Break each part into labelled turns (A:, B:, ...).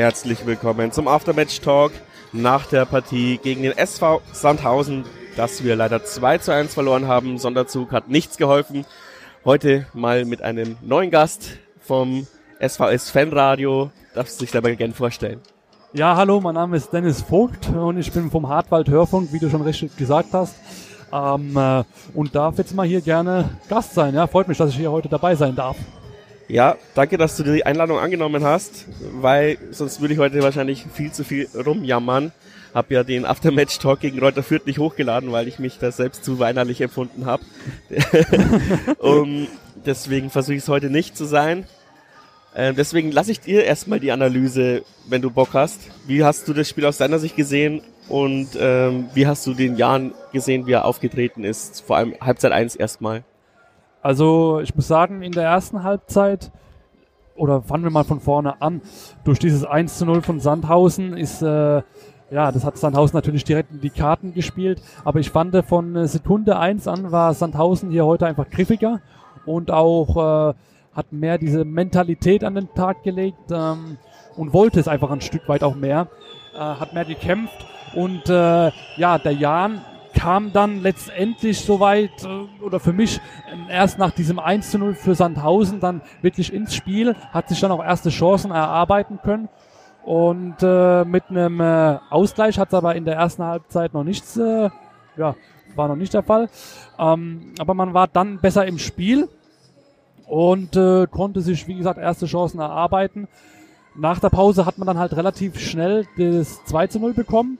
A: Herzlich willkommen zum Aftermatch Talk nach der Partie gegen den SV Sandhausen, dass wir leider 2 zu 1 verloren haben. Sonderzug hat nichts geholfen. Heute mal mit einem neuen Gast vom SVS Fanradio. Darfst du dich dabei gerne vorstellen?
B: Ja, hallo, mein Name ist Dennis Vogt und ich bin vom Hartwald Hörfunk, wie du schon richtig gesagt hast. Ähm, äh, und darf jetzt mal hier gerne Gast sein. Ja, freut mich, dass ich hier heute dabei sein darf.
A: Ja, danke, dass du die Einladung angenommen hast, weil sonst würde ich heute wahrscheinlich viel zu viel rumjammern. Hab ja den Aftermatch-Talk gegen Reuter Fürth nicht hochgeladen, weil ich mich da selbst zu weinerlich empfunden habe. um, deswegen versuche ich es heute nicht zu sein. Äh, deswegen lasse ich dir erstmal die Analyse, wenn du Bock hast. Wie hast du das Spiel aus deiner Sicht gesehen und ähm, wie hast du den Jan gesehen, wie er aufgetreten ist? Vor allem Halbzeit 1 erstmal.
B: Also ich muss sagen, in der ersten Halbzeit, oder fangen wir mal von vorne an, durch dieses 1 zu 0 von Sandhausen ist, äh, ja, das hat Sandhausen natürlich direkt in die Karten gespielt, aber ich fand von Sekunde 1 an war Sandhausen hier heute einfach griffiger und auch äh, hat mehr diese Mentalität an den Tag gelegt ähm, und wollte es einfach ein Stück weit auch mehr, äh, hat mehr gekämpft. Und äh, ja, der Jan kam dann letztendlich soweit, äh, oder für mich erst nach diesem 1 zu 0 für Sandhausen dann wirklich ins Spiel, hat sich dann auch erste Chancen erarbeiten können. Und äh, mit einem äh, Ausgleich hat es aber in der ersten Halbzeit noch nichts, äh, ja, war noch nicht der Fall. Ähm, aber man war dann besser im Spiel und äh, konnte sich, wie gesagt, erste Chancen erarbeiten. Nach der Pause hat man dann halt relativ schnell das 2 zu 0 bekommen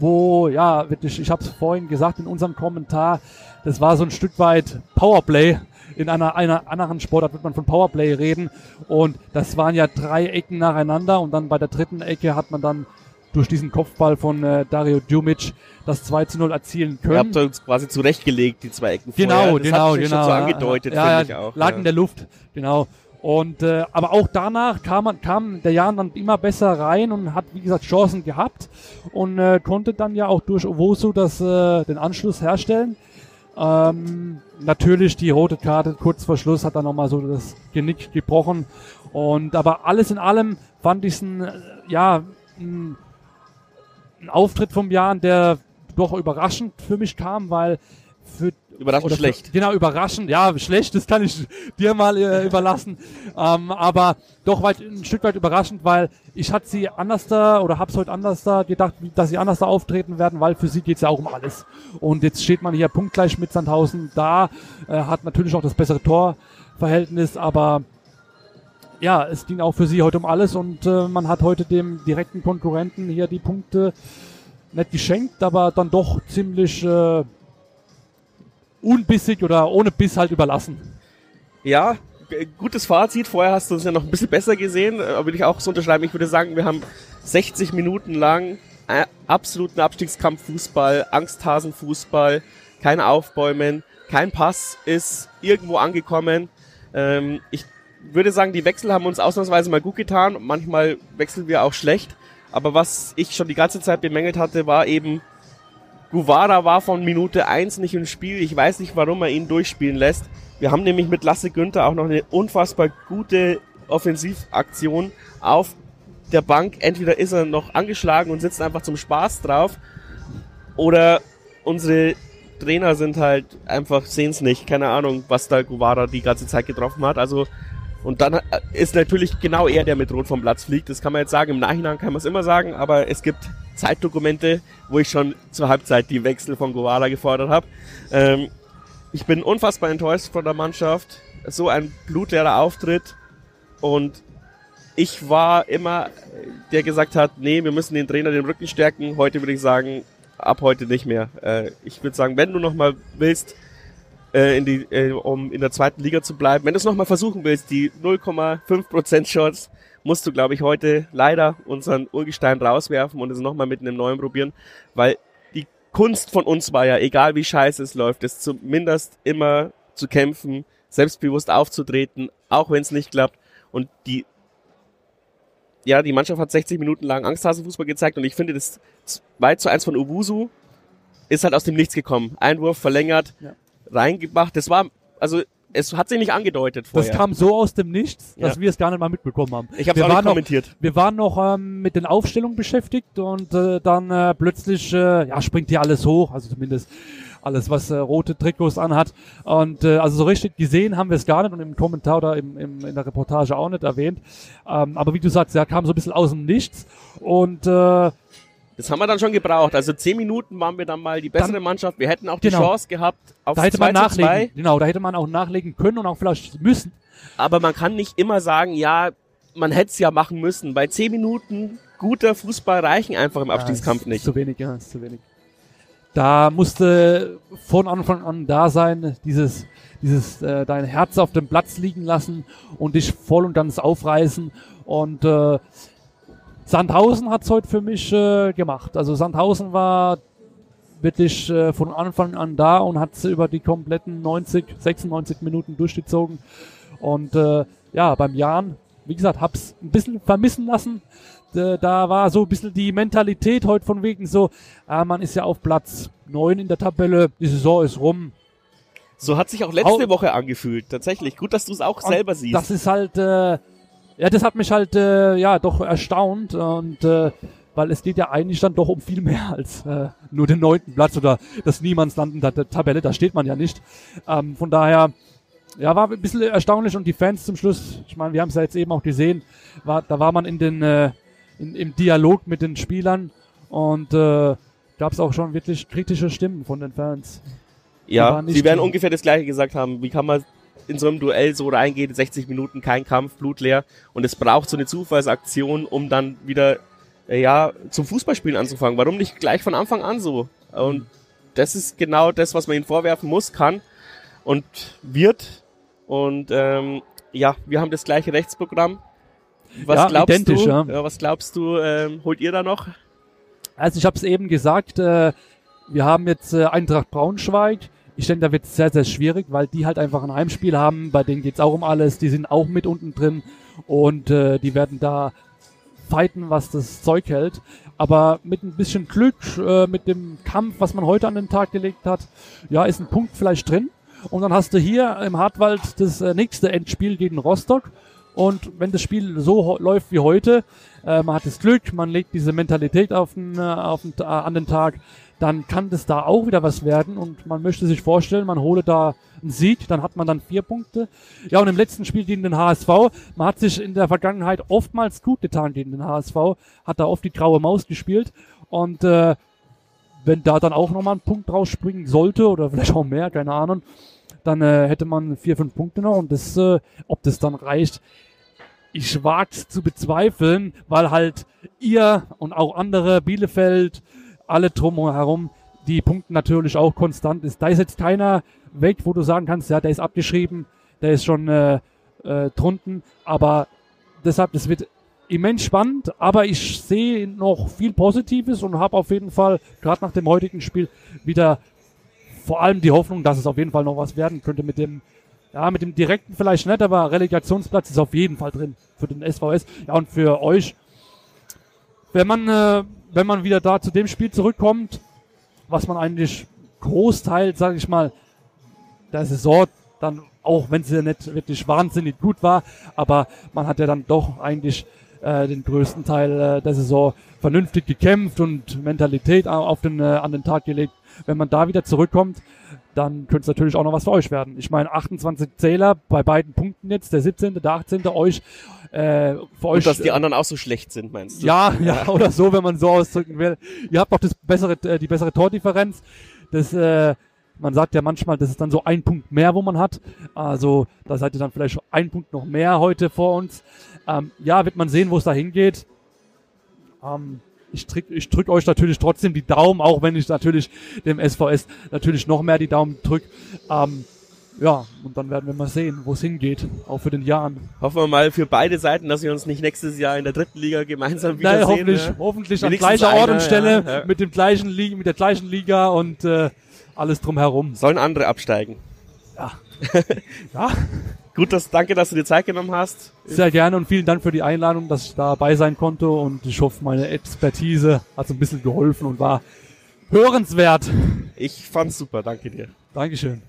B: wo, ja, wirklich, ich habe es vorhin gesagt in unserem Kommentar, das war so ein Stück weit Powerplay. In einer, einer anderen Sportart wird man von Powerplay reden. Und das waren ja drei Ecken nacheinander. Und dann bei der dritten Ecke hat man dann durch diesen Kopfball von äh, Dario Djumic das 2 zu 0 erzielen können. Ihr
A: habt uns quasi zurechtgelegt, die zwei Ecken
B: genau,
A: vorher.
B: Das genau, genau. Schon
A: so angedeutet,
B: ja, ja, ich auch. Lag ja. in der Luft, genau. Und äh, aber auch danach kam, kam der Jan dann immer besser rein und hat, wie gesagt, Chancen gehabt und äh, konnte dann ja auch durch Owosu das, äh, den Anschluss herstellen. Ähm, natürlich die rote Karte kurz vor Schluss hat dann nochmal so das Genick gebrochen. Und aber alles in allem fand ich es ein, äh, ja, ein, ein Auftritt vom Jan, der doch überraschend für mich kam, weil für
A: Überraschend schlecht.
B: Genau, überraschend. Ja, schlecht, das kann ich dir mal äh, überlassen. Ähm, aber doch weit, ein Stück weit überraschend, weil ich hatte sie anders da oder hab's heute anders da gedacht, dass sie anders da auftreten werden, weil für sie geht's ja auch um alles. Und jetzt steht man hier punktgleich mit Sandhausen da, äh, hat natürlich auch das bessere Torverhältnis, aber ja, es ging auch für sie heute um alles und äh, man hat heute dem direkten Konkurrenten hier die Punkte nicht geschenkt, aber dann doch ziemlich äh, unbissig oder ohne Biss halt überlassen.
A: Ja, gutes Fazit. Vorher hast du uns ja noch ein bisschen besser gesehen, äh, würde ich auch so unterschreiben. Ich würde sagen, wir haben 60 Minuten lang äh, absoluten Abstiegskampf Fußball, Angsthasenfußball, kein Aufbäumen, kein Pass ist irgendwo angekommen. Ähm, ich würde sagen, die Wechsel haben uns ausnahmsweise mal gut getan. Manchmal wechseln wir auch schlecht. Aber was ich schon die ganze Zeit bemängelt hatte, war eben Guevara war von Minute 1 nicht im Spiel. Ich weiß nicht, warum er ihn durchspielen lässt. Wir haben nämlich mit Lasse Günther auch noch eine unfassbar gute Offensivaktion auf der Bank. Entweder ist er noch angeschlagen und sitzt einfach zum Spaß drauf oder unsere Trainer sind halt einfach, sehen es nicht. Keine Ahnung, was da Guevara die ganze Zeit getroffen hat. Also und dann ist natürlich genau er, der mit Rot vom Platz fliegt. Das kann man jetzt sagen. Im Nachhinein kann man es immer sagen, aber es gibt Zeitdokumente, wo ich schon zur Halbzeit die Wechsel von Guevara gefordert habe. Ähm, ich bin unfassbar enttäuscht von der Mannschaft. So ein blutleerer Auftritt. Und ich war immer, der gesagt hat, nee, wir müssen den Trainer den Rücken stärken. Heute würde ich sagen, ab heute nicht mehr. Äh, ich würde sagen, wenn du nochmal willst, äh, in die, äh, um in der zweiten Liga zu bleiben. Wenn du es nochmal versuchen willst, die 0,5% Chance, musst du, glaube ich, heute leider unseren Urgestein rauswerfen und es nochmal mit einem neuen probieren, weil die Kunst von uns war ja, egal wie scheiße es läuft, ist zumindest immer zu kämpfen, selbstbewusst aufzutreten, auch wenn es nicht klappt. Und die, ja, die Mannschaft hat 60 Minuten lang Angsthasenfußball gezeigt und ich finde, das 2 zu 1 von Ubusu ist halt aus dem Nichts gekommen. Einwurf verlängert, ja reingemacht. Das war, also es hat sich nicht angedeutet vorher.
B: Das kam so aus dem Nichts, dass
A: Ja.
B: wir es gar nicht mal mitbekommen haben.
A: ich habe
B: wir
A: auch nicht
B: waren noch,
A: kommentiert.
B: wir waren noch ähm, mit den Aufstellungen beschäftigt und äh, dann äh, plötzlich äh, ja, springt hier alles hoch, also zumindest alles, was äh, rote Trikots anhat. Und äh, also so richtig gesehen haben wir es gar nicht und im Kommentar oder im, im, in der Reportage auch nicht erwähnt. Ähm, aber wie du sagst, ja, kam so ein bisschen aus dem Nichts. Und äh,
A: Das haben wir dann schon gebraucht. Also zehn Minuten waren wir dann mal die bessere
B: Dann-
A: Mannschaft. Wir hätten auch die
B: Genau.
A: Chance gehabt auf
B: da hätte
A: 2
B: man
A: zu
B: nachlegen.
A: 2.
B: Genau, da hätte man auch nachlegen können und auch vielleicht müssen.
A: Aber man kann nicht immer sagen, ja, man hätte es ja machen müssen. Bei zehn Minuten guter Fußball reichen einfach im Abstiegskampf
B: ja, ist
A: nicht.
B: Zu wenig, ja, ist zu wenig. Da musste von Anfang an da sein, dieses, dieses äh, dein Herz auf dem Platz liegen lassen und dich voll und ganz aufreißen. Und äh, Sandhausen hat's heute für mich äh, gemacht. Also Sandhausen war wirklich äh, von Anfang an da und hat über die kompletten 90, 96 Minuten durchgezogen. Und äh, ja, beim Jan, wie gesagt, hab's ein bisschen vermissen lassen. Da war so ein bisschen die Mentalität heute von wegen so, ah, man ist ja auf Platz 9 in der Tabelle, die Saison ist rum.
A: So hat sich auch letzte Woche angefühlt. Tatsächlich. Gut, dass du es auch selber siehst.
B: Das ist halt, äh, ja, das hat mich halt, äh, ja, doch erstaunt und, äh, weil es geht ja eigentlich dann doch um viel mehr als äh, nur den neunten Platz oder das Niemandsland in der Tabelle, da steht man ja nicht. Ähm, von daher, ja, war ein bisschen erstaunlich und die Fans zum Schluss, ich meine, wir haben es ja jetzt eben auch gesehen, war, da war man in den, äh, in, im Dialog mit den Spielern und äh, gab es auch schon wirklich kritische Stimmen von den Fans.
A: ja, sie werden ungefähr das gleiche gesagt haben. Wie kann man in so einem Duell so reingehen, 60 Minuten, kein Kampf, blutleer. Und es braucht so eine Zufallsaktion, um dann wieder, äh, ja, zum Fußballspielen anzufangen. Warum nicht gleich von Anfang an so? Und das ist genau das, was man ihnen vorwerfen muss, kann und wird. Und ähm, ja, wir haben das gleiche Rechtsprogramm. Was
B: Ja,
A: glaubst
B: identisch,
A: du?
B: ja.
A: was glaubst du? Ähm, holt ihr da noch?
B: Also ich habe es eben gesagt, äh, wir haben jetzt äh, Eintracht Braunschweig. Ich denke, da wird es sehr, sehr schwierig, weil die halt einfach ein Heimspiel haben. Bei denen geht's auch um alles. Die sind auch mit unten drin und äh, die werden da fighten, was das Zeug hält. Aber mit ein bisschen Glück, äh, mit dem Kampf, was man heute an den Tag gelegt hat, ja, ist ein Punkt vielleicht drin. Und dann hast du hier im Hartwald das äh, nächste Endspiel gegen Rostock. Und wenn das Spiel so läuft wie heute, äh, man hat das Glück, man legt diese Mentalität auf den, äh, auf den, äh, an den Tag, dann kann das da auch wieder was werden. Und man möchte sich vorstellen, man hole da einen Sieg, dann hat man dann vier Punkte. Ja, und im letzten Spiel gegen den HSV, man hat sich in der Vergangenheit oftmals gut getan gegen den HSV, hat da oft die graue Maus gespielt. Und äh, wenn da dann auch nochmal ein Punkt rausspringen sollte oder vielleicht auch mehr, keine Ahnung, dann äh, hätte man vier, fünf Punkte noch. Und das, äh, ob das dann reicht, ich wag's zu bezweifeln, weil halt ihr und auch andere, Bielefeld, alle drumherum, die Punkten natürlich auch konstant ist. Da ist jetzt keiner weg, wo du sagen kannst, ja, der ist abgeschrieben, der ist schon äh, äh, drunten, aber deshalb, das wird immens spannend, aber ich sehe noch viel Positives und habe auf jeden Fall, gerade nach dem heutigen Spiel, wieder vor allem die Hoffnung, dass es auf jeden Fall noch was werden könnte mit dem, ja, mit dem direkten vielleicht nicht, aber Relegationsplatz ist auf jeden Fall drin für den SVS. Ja, und für euch, wenn man, äh, wenn man wieder da zu dem Spiel zurückkommt, was man eigentlich Großteil, sage ich mal, der Saison dann, auch wenn sie nicht wirklich wahnsinnig gut war, aber man hat ja dann doch eigentlich äh, den größten Teil äh, der Saison vernünftig gekämpft und Mentalität au- auf den, äh, an den Tag gelegt. Wenn man da wieder zurückkommt, dann könnte es natürlich auch noch was für euch werden. Ich meine, 28 Zähler bei beiden Punkten jetzt, der 17., der 18. euch, äh, für euch.
A: Und dass die
B: äh,
A: anderen auch so schlecht sind, meinst du?
B: ja, ja, oder so, wenn man so ausdrücken will. Ihr habt auch das bessere, äh, die bessere Tordifferenz. Das, äh, man sagt ja manchmal, das ist dann so ein Punkt mehr, wo man hat. Also da seid ihr dann vielleicht schon ein Punkt noch mehr heute vor uns. Ähm, ja, wird man sehen, wo es da hingeht. Ähm, ich drück, ich drück euch natürlich trotzdem die Daumen, auch wenn ich natürlich dem SVS natürlich noch mehr die Daumen drück. Ähm, ja, und dann werden wir mal sehen, wo es hingeht, auch für den Jahren.
A: Hoffen wir mal für beide Seiten, dass wir uns nicht nächstes Jahr in der dritten Liga gemeinsam
B: Nein,
A: wiedersehen.
B: hoffentlich,
A: ja.
B: hoffentlich an gleicher Ort und Stelle
A: ja, ja.
B: mit dem gleichen Liga, mit der gleichen Liga und äh, alles drumherum.
A: Sollen andere absteigen.
B: Ja,
A: Gut, dass, danke, dass du dir Zeit genommen hast.
B: sehr gerne und vielen Dank für die Einladung, dass ich dabei sein konnte und ich hoffe, meine Expertise hat so ein bisschen geholfen und war hörenswert.
A: Ich fand's super, danke dir.
B: Dankeschön.